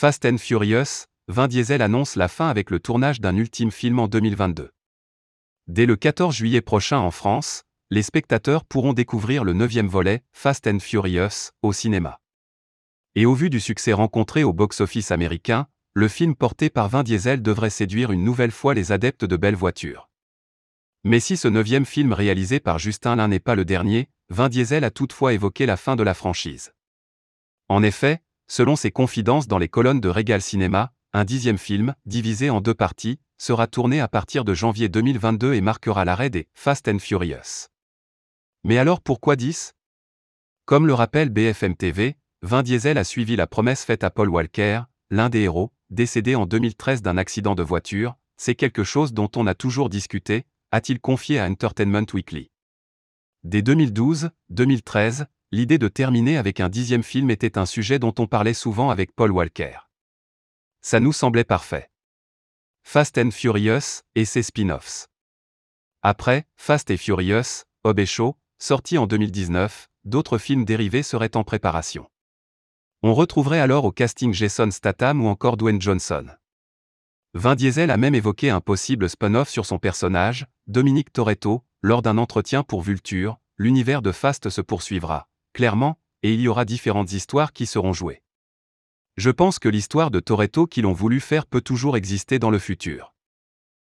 Fast and Furious, Vin Diesel annonce la fin avec le tournage d'un ultime film en 2022. Dès le 14 juillet prochain en France, les spectateurs pourront découvrir le neuvième volet, Fast and Furious, au cinéma. Et au vu du succès rencontré au box-office américain, le film porté par Vin Diesel devrait séduire une nouvelle fois les adeptes de belles voitures. Mais si ce neuvième film réalisé par Justin Lin n'est pas le dernier, Vin Diesel a toutefois évoqué la fin de la franchise. En effet, selon ses confidences dans les colonnes de Regal Cinéma, un dixième film, divisé en deux parties, sera tourné à partir de janvier 2022 et marquera l'arrêt des Fast and Furious. Mais alors pourquoi 10 Comme le rappelle BFM TV, Vin Diesel a suivi la promesse faite à Paul Walker, l'un des héros, décédé en 2013 d'un accident de voiture, c'est quelque chose dont on a toujours discuté, a-t-il confié à Entertainment Weekly? Dès 2012-2013, l'idée de terminer avec un dixième film était un sujet dont on parlait souvent avec Paul Walker. Ça nous semblait parfait. Fast and Furious et ses spin-offs. Après Fast et Furious, Hob et Show, sorti en 2019, d'autres films dérivés seraient en préparation. On retrouverait alors au casting Jason Statham ou encore Dwayne Johnson. Vin Diesel a même évoqué un possible spin-off sur son personnage, Dominique Toretto, lors d'un entretien pour Vulture, l'univers de Fast se poursuivra, clairement, et il y aura différentes histoires qui seront jouées. Je pense que l'histoire de Toretto qu'ils ont voulu faire peut toujours exister dans le futur.